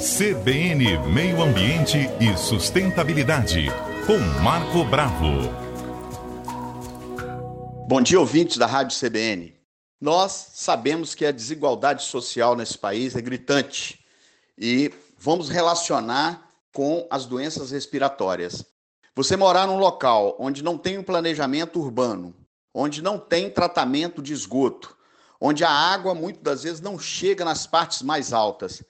CBN Meio Ambiente e Sustentabilidade, com Marco Bravo. Bom dia, ouvintes da Rádio CBN. Nós sabemos que a desigualdade social nesse país é gritante e vamos relacionar com as doenças respiratórias. Você morar num local onde não tem um planejamento urbano, onde não tem tratamento de esgoto, onde a água muitas das vezes não chega nas partes mais altas.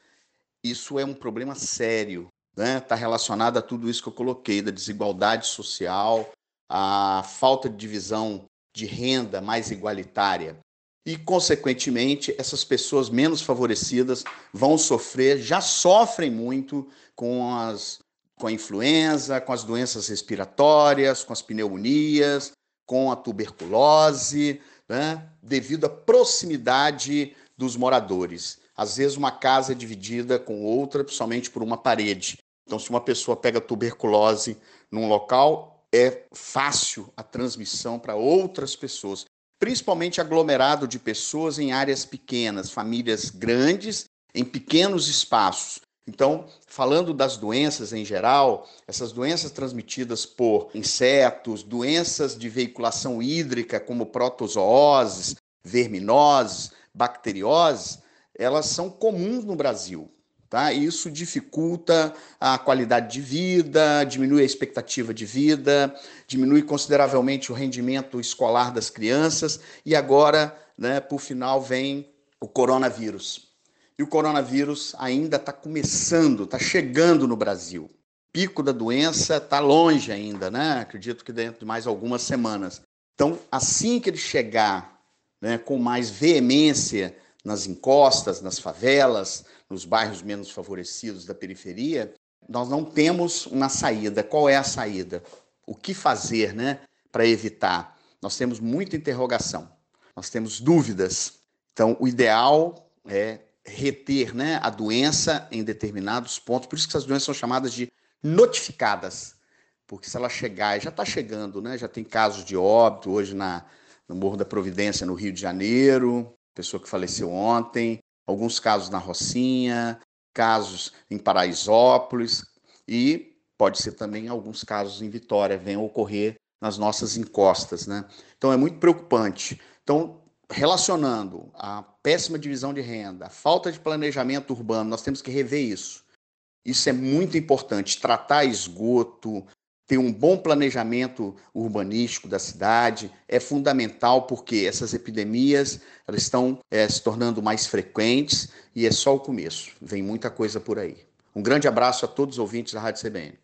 Isso é um problema sério, né? Está relacionado a tudo isso que eu coloquei, da desigualdade social, a falta de divisão de renda mais igualitária. E, consequentemente, essas pessoas menos favorecidas vão sofrer, já sofrem muito com, as, com a influenza, com as doenças respiratórias, com as pneumonias, com a tuberculose, né? devido à proximidade dos moradores. Às vezes, uma casa é dividida com outra somente por uma parede. Então, se uma pessoa pega tuberculose num local, é fácil a transmissão para outras pessoas, principalmente aglomerado de pessoas em áreas pequenas, famílias grandes em pequenos espaços. Então, falando das doenças em geral, essas doenças transmitidas por insetos, doenças de veiculação hídrica, como protozooses, verminoses, bacterioses, elas são comuns no Brasil. Tá? Isso dificulta a qualidade de vida, diminui a expectativa de vida, diminui consideravelmente o rendimento escolar das crianças e agora, né, por final, vem o coronavírus. E o coronavírus ainda está começando, está chegando no Brasil. O pico da doença está longe ainda, né? Acredito que dentro de mais algumas semanas. Então, assim que ele chegar né, com mais veemência nas encostas, nas favelas, nos bairros menos favorecidos da periferia, nós não temos uma saída. Qual é a saída? O que fazer, né, para evitar? Nós temos muita interrogação, nós temos dúvidas. Então, o ideal é reter, né, a doença em determinados pontos. Por isso que essas doenças são chamadas de notificadas, porque se ela chegar, já está chegando, né? Já tem casos de óbito hoje na no Morro da Providência, no Rio de Janeiro, pessoa que faleceu ontem, alguns casos na Rocinha, casos em Paraisópolis e pode ser também alguns casos em Vitória venham ocorrer nas nossas encostas, né? Então é muito preocupante. Então, relacionando a péssima divisão de renda, a falta de planejamento urbano, nós temos que rever isso. Isso é muito importante, tratar esgoto, ter um bom planejamento urbanístico da cidade é fundamental porque essas epidemias elas estão é, se tornando mais frequentes e é só o começo. Vem muita coisa por aí. Um grande abraço a todos os ouvintes da Rádio CBN.